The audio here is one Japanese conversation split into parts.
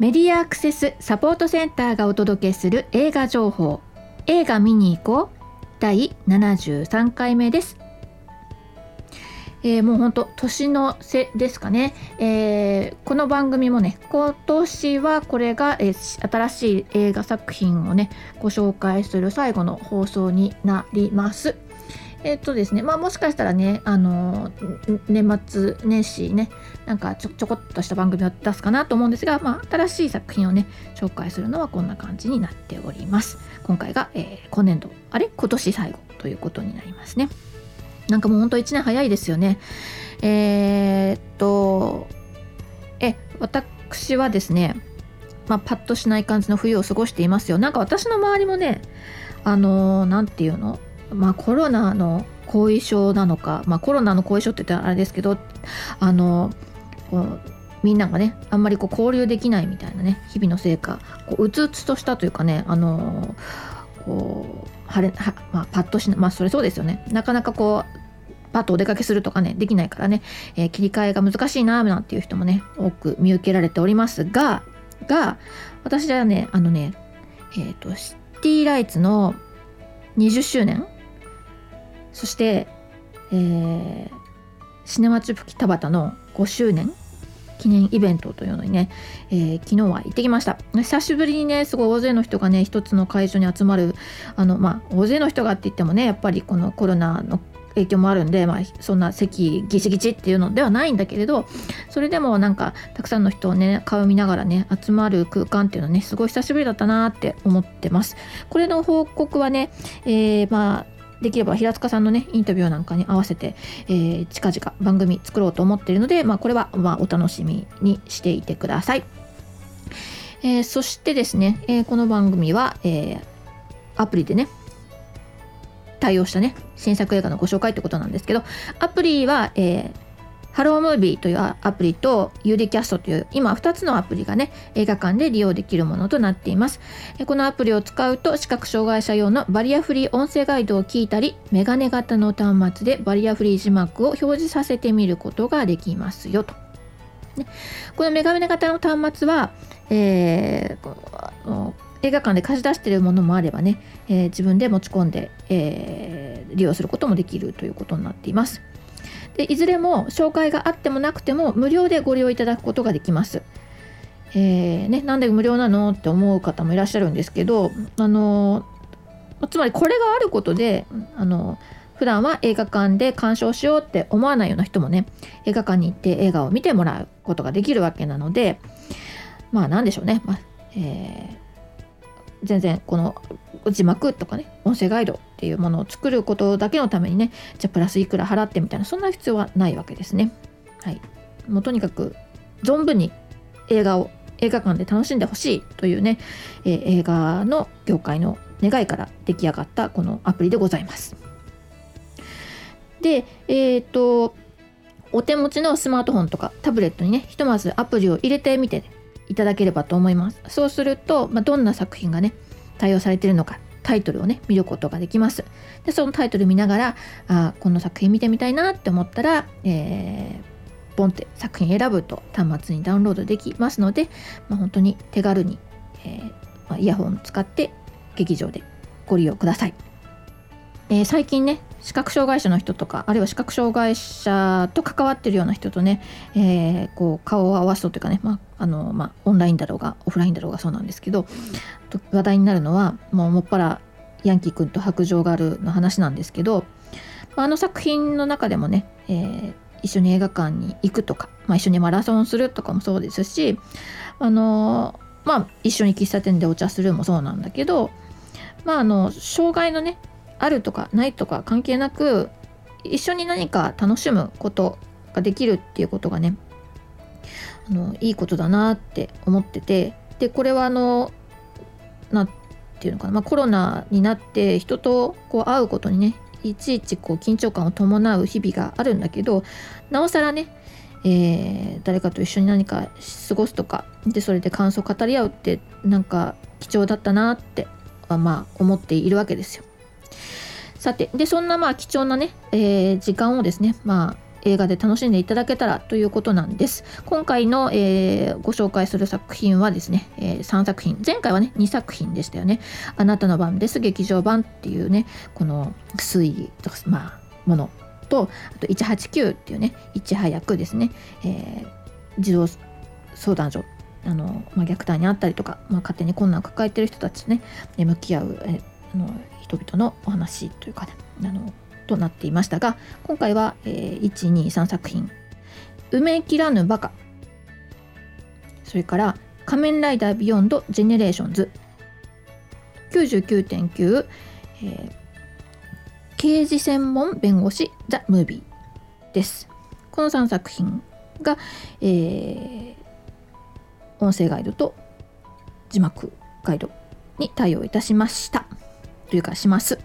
メディアアクセスサポートセンターがお届けする映画情報。映画見に行こう。第73回目です。えー、もうほんと年の瀬ですかね、えー、この番組もね今年はこれが、えー、新しい映画作品をねご紹介する最後の放送になります。えっ、とですねまあもしかしたらねあの年末年始ねなんかちょちょこっとした番組を出すかなと思うんですが、まあ、新しい作品をね紹介するのはこんな感じになっております。今回が、えー、今年度あれ？今年最後ということになりますね。なんかもうほんと1年早いですよね。えー、っとえ私はですねまあ、パッとしない感じの冬を過ごしていますよ。なんか私の周りもねあの何、て言うの？まあ、コロナの後遺症なのか、まあ、コロナの後遺症って言ったらあれですけどあのこうみんながねあんまりこう交流できないみたいなね日々の成果こううつうつとしたというかねあのこう晴れは、まあ、パッとしなまあそれそうですよね。なかなかこうパッとお出かけするとかねできないからね、えー、切り替えが難しいななんていう人もね多く見受けられておりますがが私はねあのねえっ、ー、とシティライツの20周年そして、えー、シネマチュプキ田畑の5周年記念イベントというのにね、えー、昨日は行ってきました。久しぶりにねすごい大勢の人がね一つの会場に集まるあのまあ大勢の人がって言ってもねやっぱりこのコロナの影響もあるんで、まあ、そんな席ギチギチっていうのではないんだけれどそれでもなんかたくさんの人をね顔見ながらね集まる空間っていうのはねすごい久しぶりだったなって思ってます。これの報告はね、えー、まあできれば平塚さんのねインタビューなんかに合わせて、えー、近々番組作ろうと思っているので、まあ、これはまあお楽しみにしていてください。えー、そしてですね、えー、この番組は、えー、アプリでね対応したね新作映画のご紹介ってことなんですけどアプリは、えーハロームービーというアプリと UD キャストという今2つのアプリがね映画館で利用できるものとなっています。このアプリを使うと視覚障害者用のバリアフリー音声ガイドを聞いたりメガネ型の端末でバリアフリー字幕を表示させてみることができますよと、このメガネ型の端末は、えー、映画館で貸し出しているものもあればね、えー、自分で持ち込んで、えー、利用することもできるということになっています。でいずれも紹介があってもなくても無料でご利用いただくことができます。えーね、なんで無料なのって思う方もいらっしゃるんですけどあのつまりこれがあることであの普段は映画館で鑑賞しようって思わないような人もね映画館に行って映画を見てもらうことができるわけなのでまあ何でしょうね、まあえー、全然この字幕とかね音声ガイドっていうものを作ることだけのためにねじゃあプラスいくら払ってみたいなそんな必要はないわけですね。はい、もうとにかく存分に映画を映画館で楽しんでほしいというね、えー、映画の業界の願いから出来上がったこのアプリでございます。で、えっ、とお手持ちのスマートフォンとかタブレットにねひとまずアプリを入れてみていただければと思います。そうすると、まあ、どんな作品がね対応されてるのかタイトルをね見ることができますでそのタイトル見ながらあこの作品見てみたいなって思ったら、えー、ポンって作品選ぶと端末にダウンロードできますので、まあ、本当に手軽に、えーまあ、イヤホンを使って劇場でご利用ください、えー、最近ね視覚障害者の人とかあるいは視覚障害者と関わってるような人とね、えー、こう顔を合わすというかね、まああのまあ、オンラインだろうがオフラインだろうがそうなんですけど話題になるのはもうもっぱらヤンキー君と白杖ガールの話なんですけど、まあ、あの作品の中でもね、えー、一緒に映画館に行くとか、まあ、一緒にマラソンするとかもそうですしあのまあ一緒に喫茶店でお茶するもそうなんだけどまああの障害のねあるとかないとか関係なく一緒に何か楽しむことができるっていうことがねあのいいことだなって思っててでこれはあのなていうのかな、まあ、コロナになって人とこう会うことにねいちいちこう緊張感を伴う日々があるんだけどなおさらね、えー、誰かと一緒に何か過ごすとかでそれで感想を語り合うってなんか貴重だったなってまあ思っているわけですよ。さてでそんなまあ貴重なね、えー、時間をですねまあ映画で楽しんでいただけたらということなんです。今回の、えー、ご紹介する作品はですね、えー、3作品。前回はね2作品でしたよね「あなたの番です劇場版」っていうねこの推理とかまあもの。とあと189っていうねいち早くですね、えー、児童相談所あの、まあ、虐待にあったりとか、まあ、勝手に困難を抱えてる人たちね向き合う、えあの人々のお話というかねあのとなっていましたが今回は、えー、123作品「梅切らぬバカ」それから「仮面ライダー Beyond Generations」99.9、えー、刑事専門弁護士 THE MOVIE です。この3作品が、えー、音声ガイドと字幕ガイドに対応いたしました。というかします。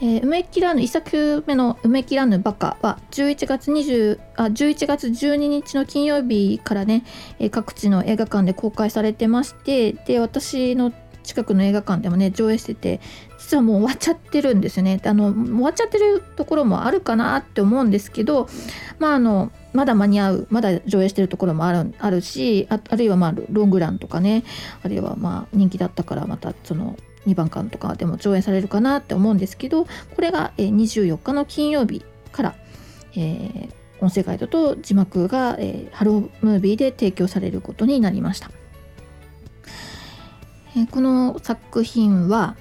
えー、梅切らぬ1作目の「梅切らぬバカ」は11月20あ11月12日の金曜日からね、えー、各地の映画館で公開されてましてで私の近くの映画館でもね上映してて実はもう終わっちゃってるんですよね。あの終わっちゃってるところもあるかなって思うんですけどまああのまだ間に合うまだ上映してるところもあるあるしあるいはまあロングランとかねあるいはまあ人気だったからまたその2番館とかでも上演されるかなって思うんですけどこれが24日の金曜日から、えー、音声ガイドと字幕が、えー、ハロームービーで提供されることになりました、えー、この作品は、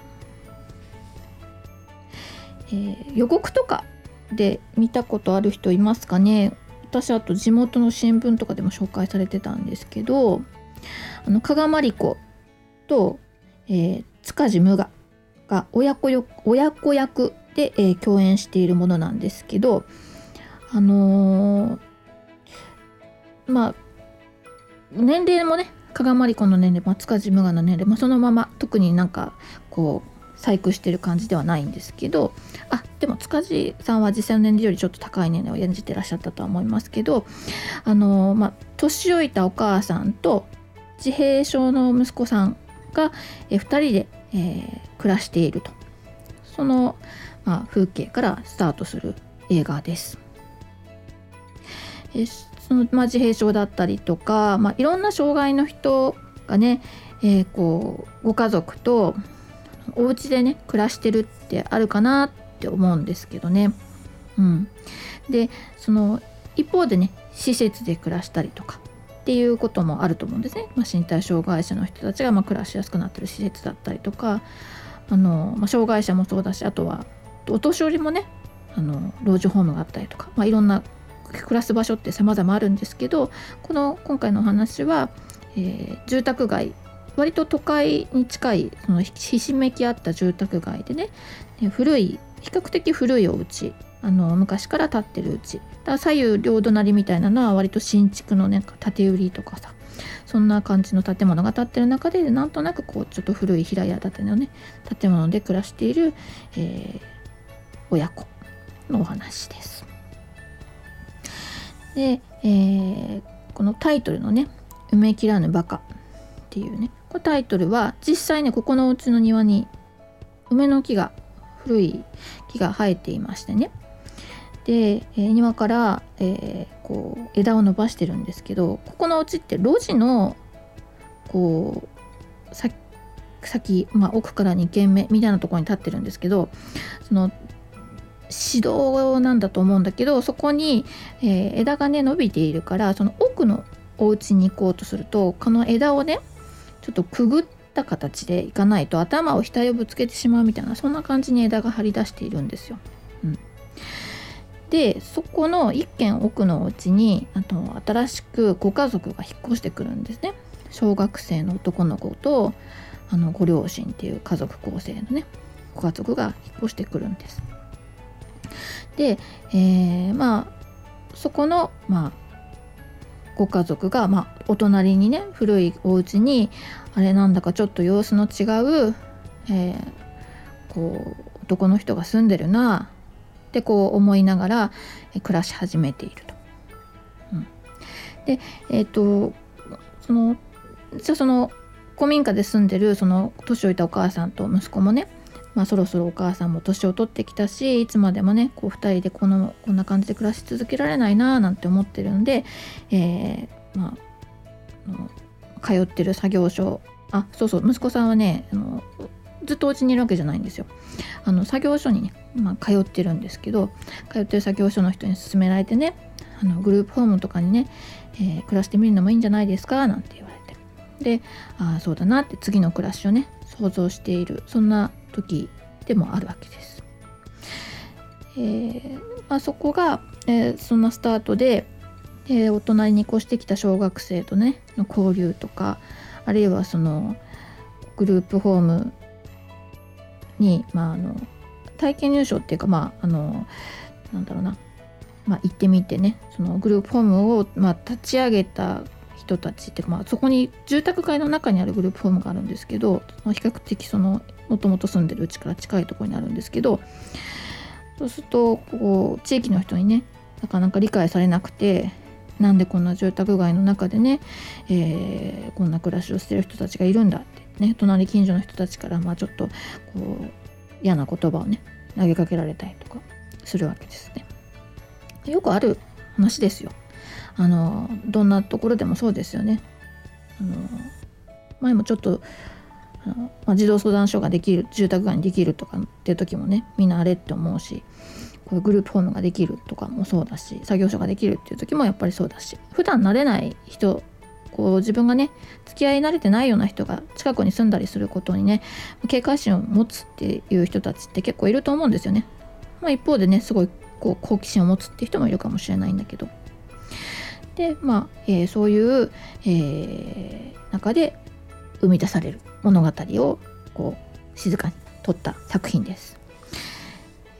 えー、予告とかで見たことある人いますかね？私あと地元の新聞とかでも紹介されてたんですけどあの加賀まりこと、えー、塚地無我が親子よ親子役で、えー、共演しているものなんですけどあのー、まあ年齢もね加賀まりこの年齢、まあ、塚地無我の年齢、まあ、そのまま特になんかこう細工してる感じではないんですけどあでも塚地さんは実際の年齢よりちょっと高い年齢を演じてらっしゃったとは思いますけどあの、まあ年老いたお母さんと自閉症の息子さんが、え2人で、えー、暮らしているとその、まあ、風景からスタートする映画です。えそのまあ、自閉症だったりとか、まあ、いろんな障害の人がね、えー、こうご家族とお家でね暮らしてるってあるかなって思うんですけどね。うん、でその一方でね施設で暮らしたりとかっていうこともあると思うんですね、まあ、身体障害者の人たちがま暮らしやすくなってる施設だったりとかあの、まあ、障害者もそうだしあとはお年寄りもねあの老人ホームがあったりとか、まあ、いろんな暮らす場所って様々あるんですけどこの今回のお話は、えー、住宅街割と都会に近いそのひしめき合った住宅街でね古い比較的古いお家あの昔から建ってるうち。だ左右両隣みたいなのは割と新築のね建売りとかさ。そんな感じの建物が建ってる中でなんとなくこうちょっと古い平屋建てのね建物で暮らしている、えー、親子のお話です。で、えー、このタイトルのね「埋め切らぬバカ」っていうね。このタイトルは実際ねここのうちの庭に梅の木が古い木が生えていましてね。で、え、庭から、えー、こう枝を伸ばしてるんですけどここのうちって路地のこう先、まあ、奥から2軒目みたいなところに立ってるんですけどその指導なんだと思うんだけどそこに、えー、枝がね伸びているからその奥のお家に行こうとするとこの枝をねちょっとくぐった形でいかないと頭を額をぶつけてしまうみたいなそんな感じに枝が張り出しているんですよ。でそこの一軒奥のお家にあと新しくご家族が引っ越してくるんですね。小学生の男の子とあのご両親っていう家族構成のねご家族が引っ越してくるんです。で、えー、まあそこのまあご家族が、まあ、お隣にね古いお家にあれなんだかちょっと様子の違う、えー、こう男の人が住んでるなってこう思いながら暮らし始めていると。うん、でえっ、ー、とそのじゃその古民家で住んでるその年老いたお母さんと息子もねまあ、そろそろお母さんも年を取ってきたしいつまでもねこう2人でこのこんな感じで暮らし続けられないななんて思ってるんで、えー、まあ、通ってる作業所あそうそう息子さんはねあのずっとお家にいるわけじゃないんですよ。あの作業所にね、まあ、通ってるんですけど通ってる作業所の人に勧められてねあのグループホームとかにね、えー、暮らしてみるのもいいんじゃないですかなんて言われてでああそうだなって次の暮らしをね想像しているそんな時でもあるわけです。えーまあ、そこが、えー、そんなスタートで、えー、お隣に越してきた小学生とねの交流とかあるいはそのグループホームに、まあ、あの体験入所っていうかまああのなんだろうな、まあ、行ってみてね。そのグループホームを、まあ、立ち上げた人たちっていうか、まあ、そこに住宅街の中にあるグループホームがあるんですけど比較的そのもともと住んでるうちから近いところにあるんですけどそうするとこう地域の人にねなかなか理解されなくてなんでこんな住宅街の中でね、えー、こんな暮らしをしてる人たちがいるんだってね隣近所の人たちからまあちょっとこう嫌な言葉をね投げかけられたりとかするわけですね。よくある話ですよ。あのどんなところでもそうですよね。あの前もちょっとあの、まあ、児童相談所ができる住宅街にできるとかっていう時もねみんなあれって思うしこういうグループホームができるとかもそうだし作業所ができるっていう時もやっぱりそうだし普段慣れない人こう自分がね付き合い慣れてないような人が近くに住んだりすることにね警戒心を持つっていう人たちって結構いると思うんですよね。まあ、一方でねすごいこう好奇心を持つって人もいるかもしれないんだけど。でまあ、えー、そういう、えー、中で生み出される物語をこう静かに撮った作品です。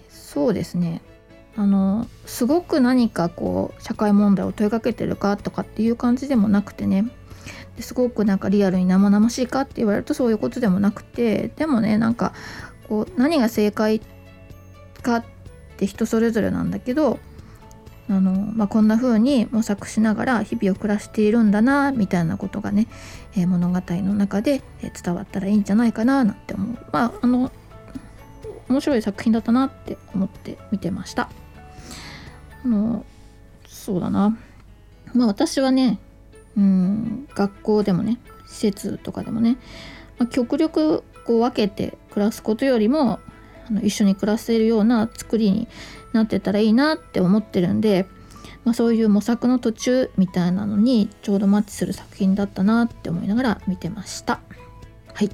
そうですねあのすごく何かこう社会問題を問いかけてるかとかっていう感じでもなくてね。すごくなんかリアルに生々しいかって言われるとそういうことでもなくてでもねなんかこう何が正解かって人それぞれなんだけどあの、まあ、こんな風に模索しながら日々を暮らしているんだなみたいなことがね、えー、物語の中で伝わったらいいんじゃないかななんて思う。まああの面白い作品だったなって思って見てました。あのそうだな。まあ私はねうん学校でもね施設とかでもね、まあ、極力こう分けて暮らすことよりもあの一緒に暮らせるような作りになってたらいいなって思ってるんで、まあ、そういう模索の途中みたいなのにちょうどマッチする作品だったなって思いながら見てました。はい。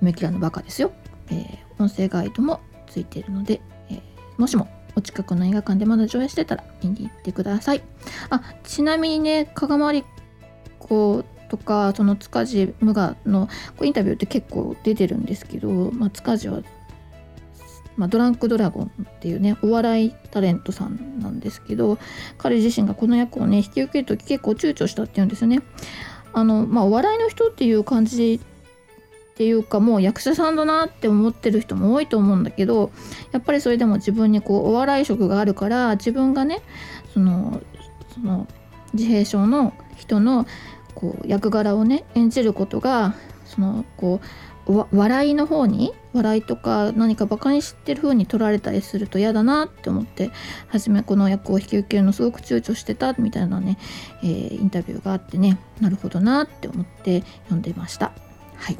梅キラのバカですよ、えー、音声ガイドもついているので、えー、もしもお近くの映画館でまだ上映してたら見に行ってくださいあちなみにね加賀まり子とかその塚地無我のインタビューって結構出てるんですけど、まあ、塚地はまあ、ドランクドラゴンっていうねお笑いタレントさんなんですけど彼自身がこの役をね引き受ける時結構躊躇したっていうんですよね。あのまあ、お笑いの人っていう感じっていうかもう役者さんだなって思ってる人も多いと思うんだけどやっぱりそれでも自分にこうお笑い色があるから自分がねそのその自閉症の人のこう役柄をね演じることがそのこう笑いの方に笑いとか何かバカにしてる風に取られたりすると嫌だなって思って初めこの役を引き受けるのすごく躊躇してたみたいなね、えー、インタビューがあってねなるほどなって思って読んでいました。はい、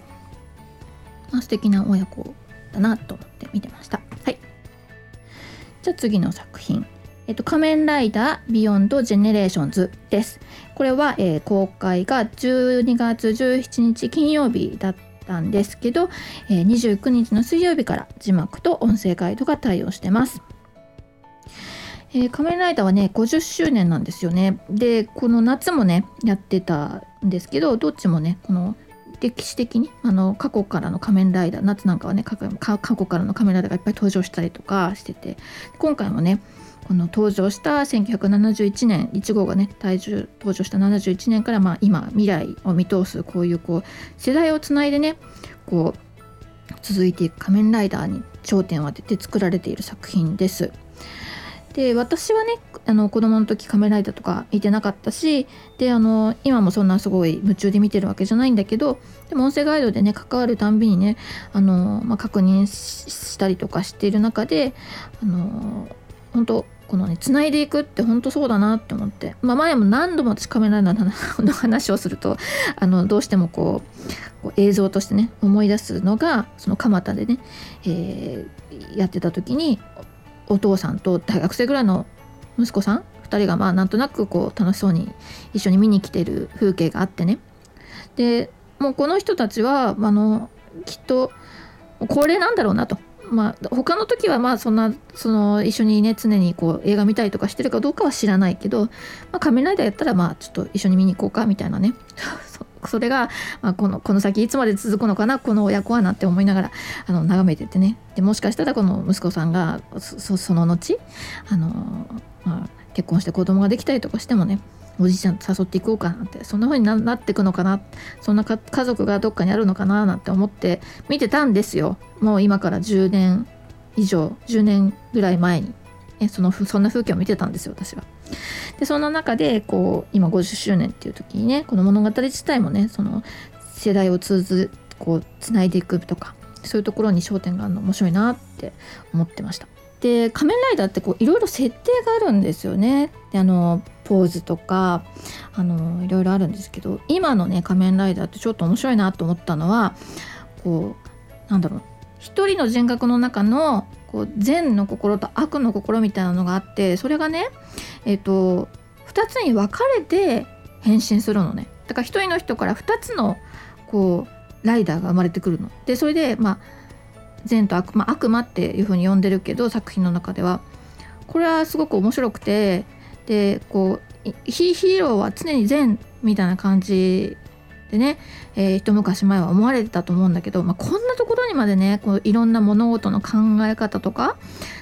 まあ、素敵な親子だなと思って見てましたはいじゃあ次の作品えっと、仮面ライダービヨンドジェネレーションズです。これは、えー、公開が12月17日金曜日だったんですけど、えー、29日の水曜日から字幕と音声ガイドが対応してます。えー、仮面ライダーはね50周年なんですよね。でこの夏もねやってたんですけどどっちもねこの歴史的にあの過去からの仮面ライダー夏なんかはね過去からの仮面ライダーがいっぱい登場したりとかしてて今回もねこの登場した1971年1号がね体重登場した71年からまあ今未来を見通すこういうこう世代をつないでねこう続いていく仮面ライダーに焦点を当てて作られている作品です。で私はねあの子供の時仮面ラライダーとか見てなかったしであの今もそんなすごい夢中で見てるわけじゃないんだけどでも音声ガイドでね関わるたんびにねあの、まあ、確認したりとかしている中であの本当このね繋いでいくって本当そうだなって思って、まあ、前も何度も私カメライダーの話をするとあのどうしてもこうこう映像としてね思い出すのがその蒲田でね、えー、やってた時にお父さんと大学生ぐらいの息子さん？2人がまあなんとなくこう楽しそうに一緒に見に来てる風景があってね。でもうこの人たちはあのきっと高齢なんだろうなと。まあ他の時はまあそんなその一緒にね常にこう映画見たりとかしてるかどうかは知らないけど、まあ、仮面ライダーやったらまあちょっと一緒に見に行こうかみたいなね。それが、まあ、このこの先いつまで続くのかなこの親子はなって思いながらあの眺めててねでもしかしたらこの息子さんがその後あの、まあ、結婚して子供ができたりとかしてもねおじいちゃん誘っていこうかなんてそんな風になっていくのかなそんな家族がどっかにあるのかななんて思って見てたんですよもう今から10年以上10年ぐらい前に、ね、そのそんな風景を見てたんですよ私は。でその中でこう今50周年っていう時にねこの物語自体もねその世代を通ずこうつないでいくとかそういうところに焦点があるの面白いなって思ってました。で仮面ライダーってこういろいろ設定があるんですよね。であのポーズとかあのいろいろあるんですけど今のね仮面ライダーってちょっと面白いなと思ったのはこうなんだろう一人の人格の中のこう善の心と悪の心みたいなのがあってそれがねえっ、と2つに分かれて変身するのね。だから一人の人から2つのこうライダーが生まれてくるの。でそれでまあ善と悪,、まあ、悪魔っていう風に呼んでるけど作品の中では。これはすごく面白くてでこうヒーローは常に善みたいな感じでね、えー、一昔前は思われてたと思うんだけど、まあ、こんなところにまでねこういろんな物事の考え方とか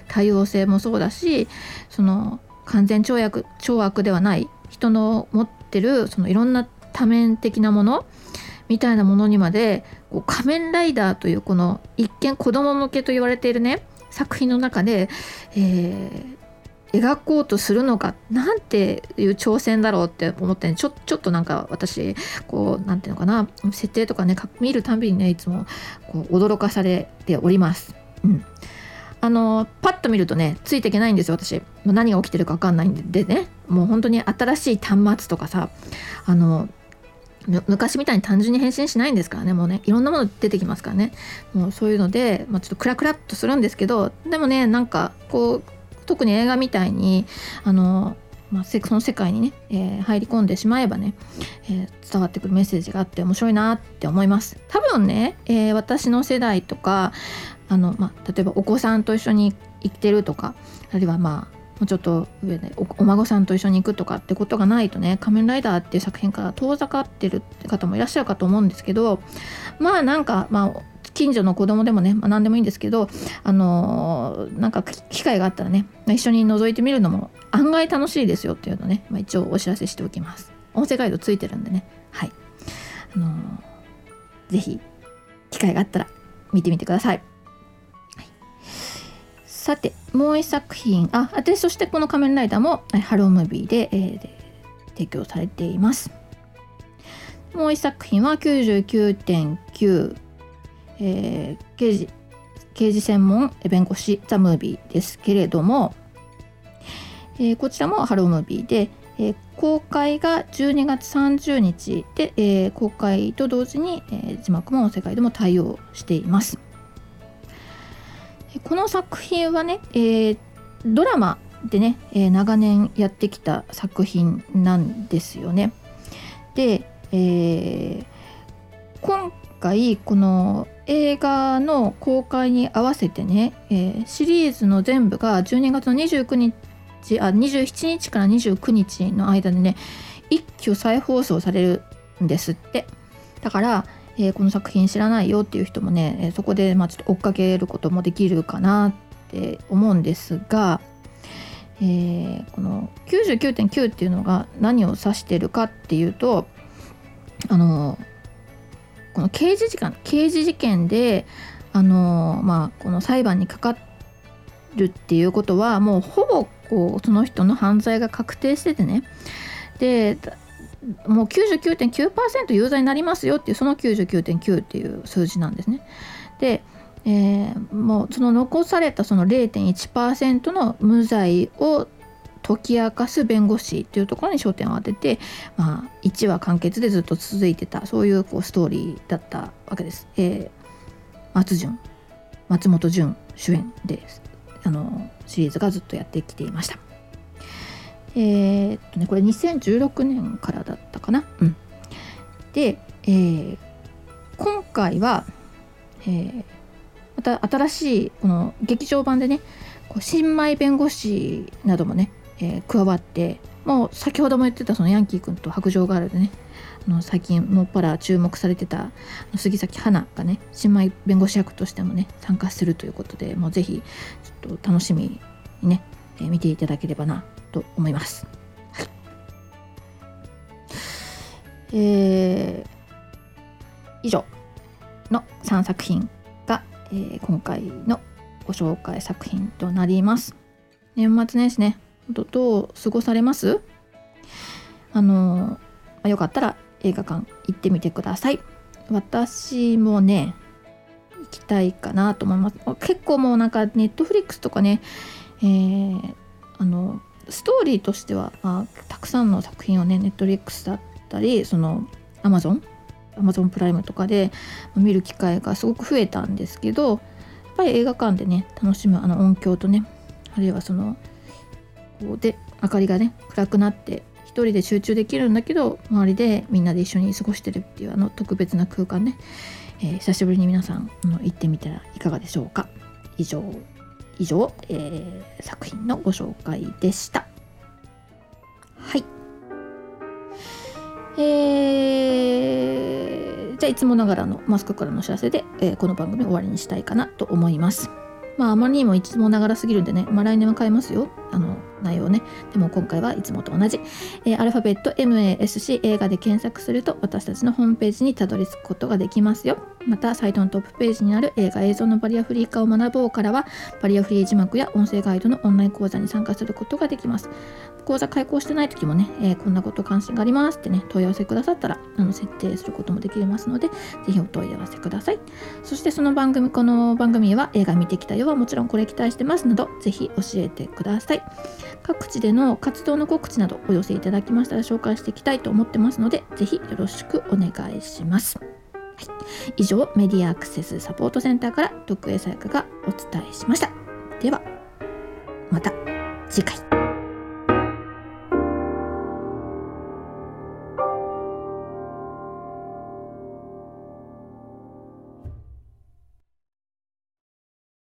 多様性もそうだしその完全懲悪懲悪ではない人の持ってるそのいろんな多面的なものみたいなものにまでこう仮面ライダーというこの一見子供向けと言われているね作品の中で、えー、描こうとするのかなんていう挑戦だろうって思って、ね、ちょちょっとなんか私こうなんていうのかな。設定とかね見るたびにねいつもこう驚かされております。うん。あのパッと見るとねついていけないんですよ私。何が起きてるか分かんないんでね。もう本当に新しい端末とかさあの昔みたいに単純に変身しないんですからね。もうねいろんなもの出てきますからね。もうそういうので、まあ、ちょっとクラクラっとするんですけどでもねなんかこう特に映画みたいにあの、まあ、その世界にね、えー、入り込んでしまえばね、えー、伝わってくるメッセージがあって面白いなって思います。多分ね、えー、私の世代とかあの、まあ、例えばお子さんと一緒に行ってるとかあるいはまあもうちょっと上でお孫さんと一緒に行くとかってことがないとね「仮面ライダー」っていう作品から遠ざかってるって方もいらっしゃるかと思うんですけどまあなんかまあ近所の子供でもね、まあ、何でもいいんですけどあのー、なんか機会があったらねま一緒に覗いてみるのも案外楽しいですよっていうのね、まあ、一応お知らせしておきます。音声ガイドついてるんでね。はい。あのー、ぜひ機会があったら見てみてください。さてもう一作品。あでそしてこの「仮面ライダーも」ハロームービーで、えー、提供されています。もう一作品は99.9、えー、刑事刑事専門弁護士ザ・ムービーですけれども、えー、こちらもハロームービーで、えー、公開が12月30日で、えー、公開と同時に、え字幕も世界でも対応していますこの作品はね、えー、ドラマでね、えー、長年やってきた作品なんですよね。で、えー、今回この映画の公開に合わせてね、えー、シリーズの全部が12月の29日あ27日から29日の間でね一挙再放送されるんですって。だからえー、この作品知らないよっていう人もね、そこでまあちょっと追っかけることもできるかなって思うんですが、えー、この99.9っていうのが何を指してるかっていうとあのこの刑事事件刑事事件であのまあこの裁判にかかるっていうことはもうほぼこうその人の犯罪が確定しててねでもう99.9%有罪になりますよっていうその99.9っていう数字なんですね。で、えー、もうその残されたその0.1%の無罪を解き明かす弁護士っていうところに焦点を当てて、まあ、1話完結でずっと続いてたそういうこうストーリーだったわけです。えー、松潤松本潤主演であのシリーズがずっとやってきていました。えー、っとねこれ2016年からだったかな？うん、で、えー、今回は、えー、また新しいこの劇場版でねこう新米弁護士などもね、えー、加わってもう先ほども言ってたそのヤンキー君と白状ガールでねあの最近もっぱら注目されてた杉咲花がね新米弁護士役としてもね参加するということでもうぜひちょっと楽しみにね、えー、見ていただければなと思います。はい、えー、以上の3作品が、えー、今回のご紹介作品となります。年末年始ね、どどう過ごされます？あのー、よかったら映画館行ってみてください。私もね、行きたいかなと思います。結構もうなんかネットフリックスとかね、えー、あのストーリーとしては、まあ、たくさんの作品をねネットフリックスだったりそのアマゾンアマゾンプライムとかで見る機会がすごく増えたんですけどやっぱり映画館でね楽しむあの音響とねあるいはそのこうで明かりがね暗くなって一人で集中できるんだけど周りでみんなで一緒に過ごしてるっていうあの特別な空間ね、えー、久しぶりに皆さんあの行ってみたらいかがでしょうか以上以上、えー、作品のご紹介でした。はい。えー、じゃあいつもながらのマスクからのお知らせで、えー、この番組終わりにしたいかなと思います。まああまりにもいつもながらすぎるんでね、まあ来年は変えますよ。あの、内容ね。でも今回はいつもと同じ。えー、アルファベット MASC 映画で検索すると私たちのホームページにたどり着くことができますよ。また、サイトのトップページにある映画映像のバリアフリー化を学ぼうからは、バリアフリー字幕や音声ガイドのオンライン講座に参加することができます。講座開講してない時もね、えー、こんなこと関心がありますってね、問い合わせくださったら、あの設定することもできますので、ぜひお問い合わせください。そしてその番組、この番組は映画見てきたよはもちろんこれ期待してますなど、ぜひ教えてください。各地での活動の告知などお寄せいただきましたら紹介していきたいと思ってますので、ぜひよろしくお願いします。はい、以上、メディアアクセスサポートセンターから徳江さやかがお伝えしました。では、また次回。